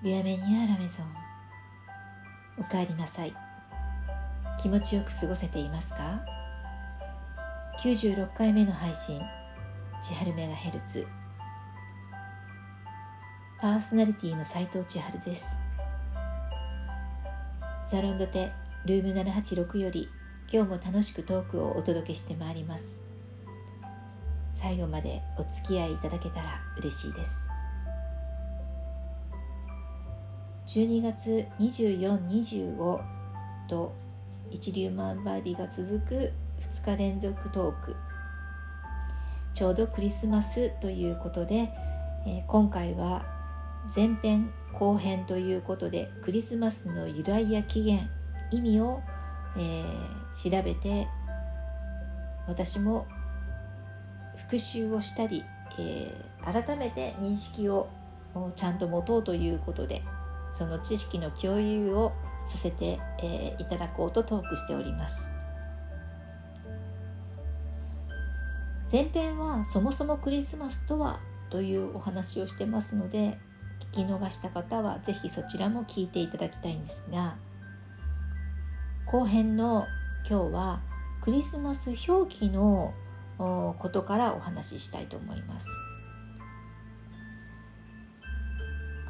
ビアメニアラメゾンおかえりなさい。気持ちよく過ごせていますか？96回目の配信。千春メガヘルツ。パーソナリティの斉藤千春です。サロンドテルーム786より今日も楽しくトークをお届けしてまいります。最後までお付き合いいただけたら嬉しいです。12月2425と一粒万倍日が続く2日連続トーク。ちょうどクリスマスということで、えー、今回は前編後編ということでクリスマスの由来や起源意味を、えー、調べて私も復習をしたり、えー、改めて認識をちゃんと持とうということで。その知識の共有をさせて、えー、いただこうとトークしております前編はそもそもクリスマスとはというお話をしてますので聞き逃した方は是非そちらも聞いていただきたいんですが後編の今日はクリスマス表記のことからお話ししたいと思います。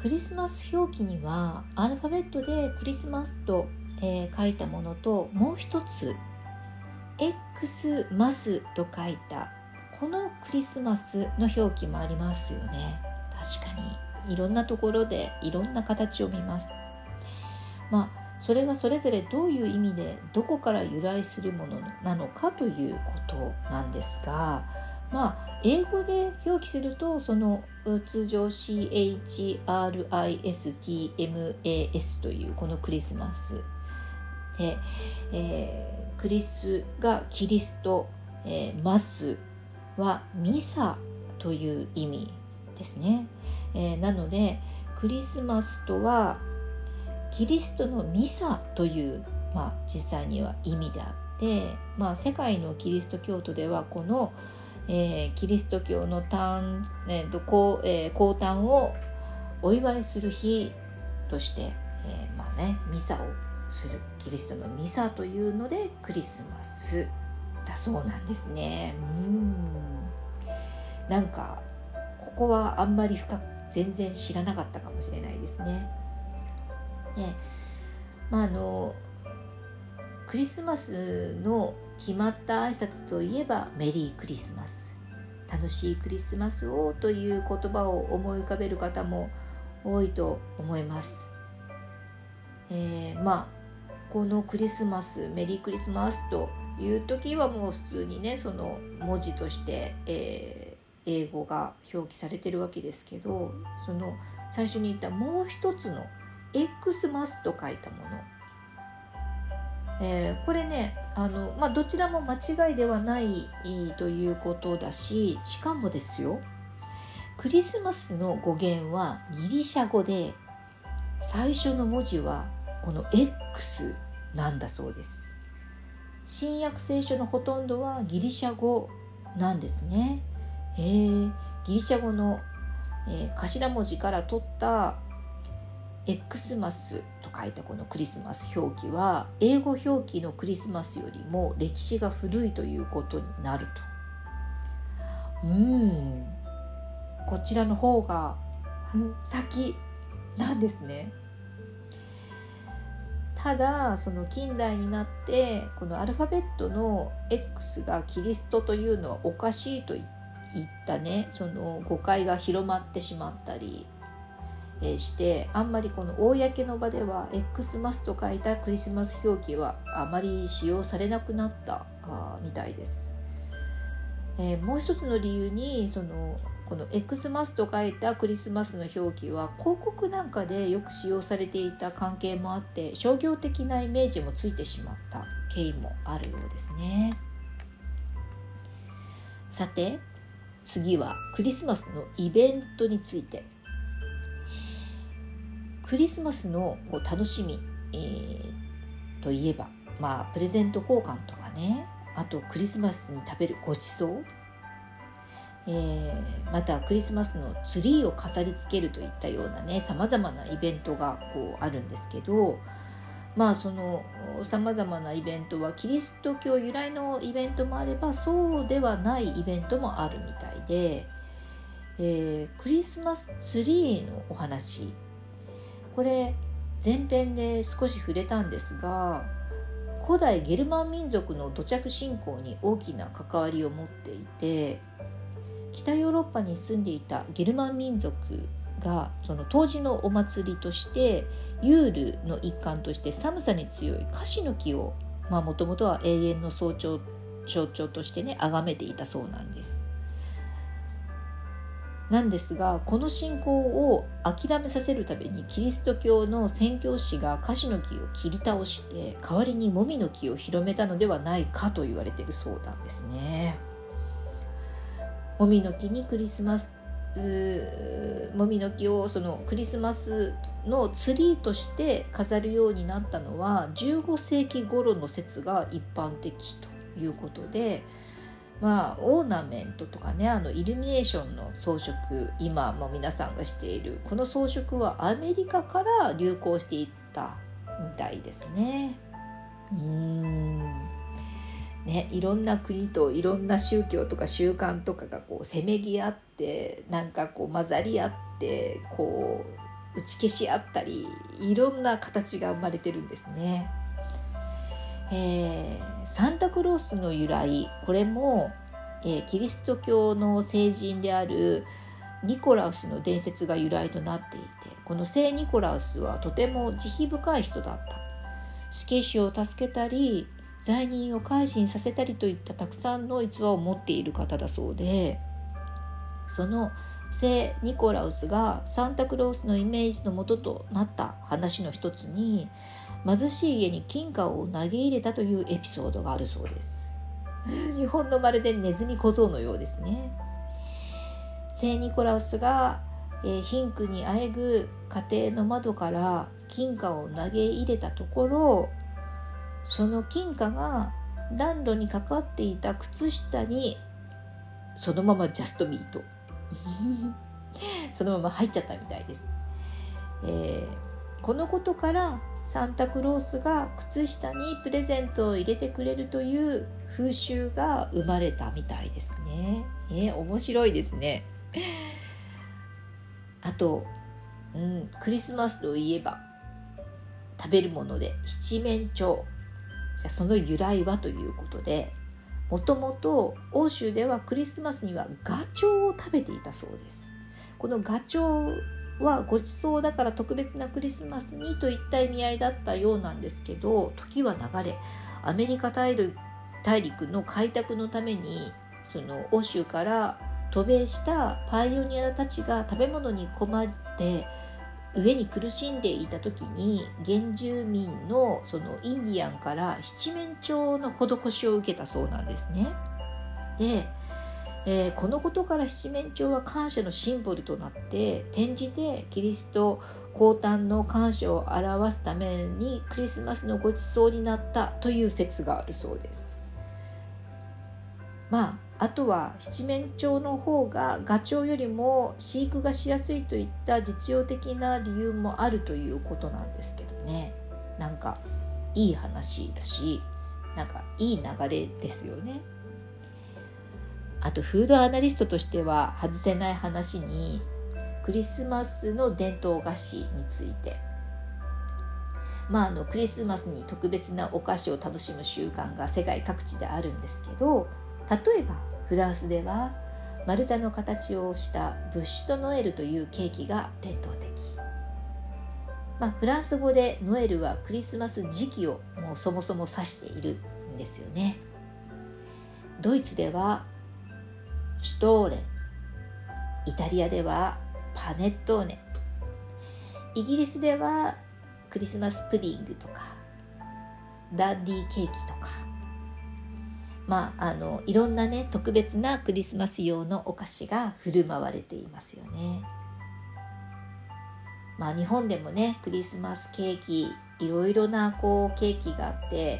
クリスマス表記にはアルファベットでクリスマスと、えー、書いたものともう一つ X マスと書いたこのクリスマスの表記もありますよね。確かにいろんなところでいろんな形を見ます。まあそれがそれぞれどういう意味でどこから由来するものなのかということなんですがまあ英語で表記するとその通常 CHRISTMAS というこのクリスマスで、えー、クリスがキリスト、えー、マスはミサという意味ですね、えー、なのでクリスマスとはキリストのミサという、まあ、実際には意味であって、まあ、世界のキリスト教徒ではこの「えー、キリスト教の誕、えーとこえー、降誕をお祝いする日として、えー、まあねミサをするキリストのミサというのでクリスマスだそうなんですねうんなんかここはあんまり深く全然知らなかったかもしれないですね。でまああのクリスマスの決まった挨拶といえばメリークリスマス。楽しいクリスマスをという言葉を思い浮かべる方も多いと思います、えー、まあこのクリスマスメリークリスマスという時はもう普通にねその文字として、えー、英語が表記されてるわけですけどその最初に言ったもう一つの X マスと書いたもの。えー、これねあの、まあ、どちらも間違いではないということだししかもですよクリスマスの語源はギリシャ語で最初の文字はこの X なんだそうです。新約聖書のほとんどはギリシャ語なんですね。えー、ギリシャ語の、えー、頭文字から取った X マス書いたこのクリスマス表記は英語表記のクリスマスよりも歴史が古いということになると。うん。こちらの方が先なんですね。ただその近代になってこのアルファベットの X がキリストというのはおかしいといったね。その誤解が広まってしまったり。してあんまりこの公の場では X マスと書いたクリスマス表記はあまり使用されなくなったみたいです。えー、もう一つの理由にそのこの X マスと書いたクリスマスの表記は広告なんかでよく使用されていた関係もあって商業的なイメージもついてしまった経緯もあるようですね。さて次はクリスマスのイベントについてクリスマスのこう楽しみ、えー、といえば、まあ、プレゼント交換とかね。あとクリスマスに食べるごちそう、えー、またクリスマスのツリーを飾りつけるといったようなねさまざまなイベントがこうあるんですけどまあそのさまざまなイベントはキリスト教由来のイベントもあればそうではないイベントもあるみたいで、えー、クリスマスツリーのお話これ前編で少し触れたんですが古代ゲルマン民族の土着信仰に大きな関わりを持っていて北ヨーロッパに住んでいたゲルマン民族がその当時のお祭りとしてユールの一環として寒さに強いカシの木をもともとは永遠の象徴象徴としてね崇めていたそうなんです。なんですがこの信仰を諦めさせるためにキリスト教の宣教師がカシの木を切り倒して代わりにモミの木を広めたのではないかと言われているそうなんですね。もみの木にクリスマスもみの木をそのクリスマスのツリーとして飾るようになったのは15世紀頃の説が一般的ということでまあオーナメントとかねあのイルミネーションの装飾今も皆さんがしているこの装飾はアメリカから流行していったみたいですね。うんね、いろんな国といろんな宗教とか習慣とかがこうせめぎ合ってなんかこう混ざり合ってこう打ち消し合ったりいろんな形が生まれてるんですね。えー、サンタクロースの由来これも、えー、キリスト教の聖人であるニコラウスの伝説が由来となっていてこの聖ニコラウスはとても慈悲深い人だった。死刑囚を助けたり罪人を改心させたりといったたくさんの逸話を持っている方だそうでその聖ニコラウスがサンタクロースのイメージのもととなった話の一つに貧しい家に金貨を投げ入れたというエピソードがあるそうです。日本のまるでネズミ小僧のようですね。聖ニコラウスが、えー、貧苦にあえぐ家庭の窓から金貨を投げ入れたところその金貨が暖炉にかかっていた靴下にそのままジャストミート。そのまま入っちゃったみたいです、えー、このことからサンタクロースが靴下にプレゼントを入れてくれるという風習が生まれたみたいですね。えー、面白いですね。あと、うん、クリスマスといえば食べるもので七面鳥じゃその由来はということでもともと欧州ではクリスマスにはガチョウを食べていたそうですこのガチョウはごちそうだから特別なクリスマスにといった意味合いだったようなんですけど時は流れアメリカ大陸の開拓のためにその欧州から渡米したパイオニアたちが食べ物に困って上に苦しんでいた時に原住民のそのインディアンから七面鳥の施しを受けたそうなんですね。で、えー、このことから七面鳥は感謝のシンボルとなって転じてキリスト降誕の感謝を表すためにクリスマスのごちそうになったという説があるそうです。まああとは七面鳥の方がガチョウよりも飼育がしやすいといった実用的な理由もあるということなんですけどねなんかいい話だしなんかいい流れですよねあとフードアナリストとしては外せない話にクリスマスの伝統菓子について。まあ、あのクリスマスに特別なお菓子を楽しむ習慣が世界各地であるんですけど例えばフランスでは丸太の形をしたブッシュドノエルというケーキが伝統的、まあ、フランス語でノエルはクリスマス時期をもうそもそも指しているんですよね。ドイツではシュトーレイタリアではパネットーネイギリスではクリスマスプディングとかダンディーケーキとかまあ、あのいろんなね特別なクリスマス用のお菓子が振る舞われていますよね。まあ、日本でもねクリスマスケーキいろいろなこうケーキがあって、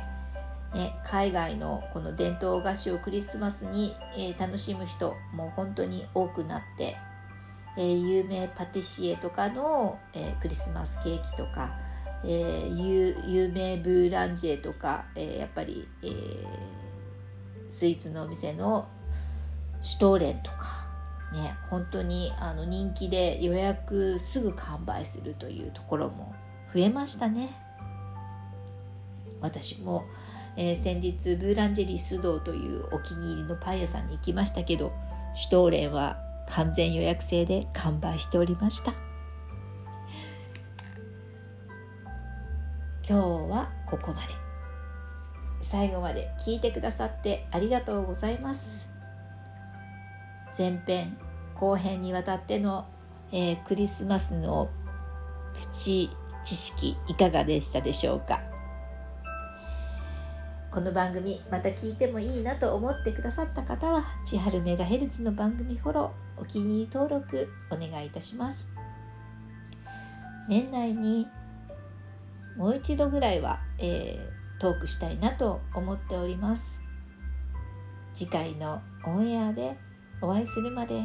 ね、海外のこの伝統菓子をクリスマスに、えー、楽しむ人も本当に多くなって、えー、有名パティシエとかの、えー、クリスマスケーキとか、え有名ブーランジェとか、えやっぱり、えスイーツのお店のシュトーレンとかね本当にあの人気で予約すぐ完売するというところも増えましたね。私もえー、先日ブーランジェリー須藤というお気に入りのパン屋さんに行きましたけどシュトーレンは完全予約制で完売しておりました。今日はここまで。最後まで聞いてくださってありがとうございます。前編後編にわたっての、えー、クリスマスのプチ知識いかがでしたでしょうか？この番組また聞いてもいいなと思ってくださった方は千春メガヘルツの番組フォローお気に入り登録お願いいたします。年内にもう一度ぐらいは、えー、トークしたいなと思っております。次回のオンエアでお会いするまで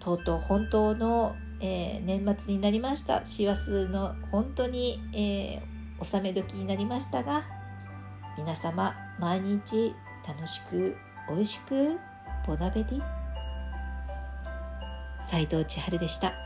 とうとう本当の、えー、年末になりました。師走の本当に、えー、納め時になりましたが皆様毎日楽しく美味しくボナベディ斉藤千春でした。